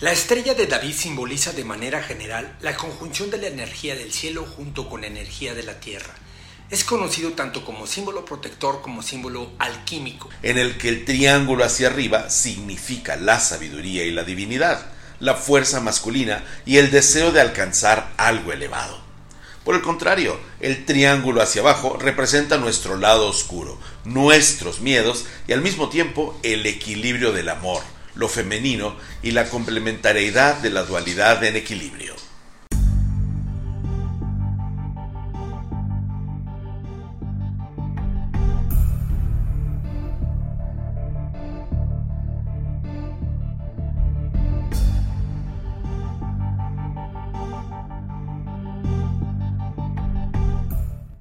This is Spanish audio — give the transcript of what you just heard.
La estrella de David simboliza de manera general la conjunción de la energía del cielo junto con la energía de la tierra. Es conocido tanto como símbolo protector como símbolo alquímico. En el que el triángulo hacia arriba significa la sabiduría y la divinidad, la fuerza masculina y el deseo de alcanzar algo elevado. Por el contrario, el triángulo hacia abajo representa nuestro lado oscuro, nuestros miedos y al mismo tiempo el equilibrio del amor, lo femenino y la complementariedad de la dualidad en equilibrio.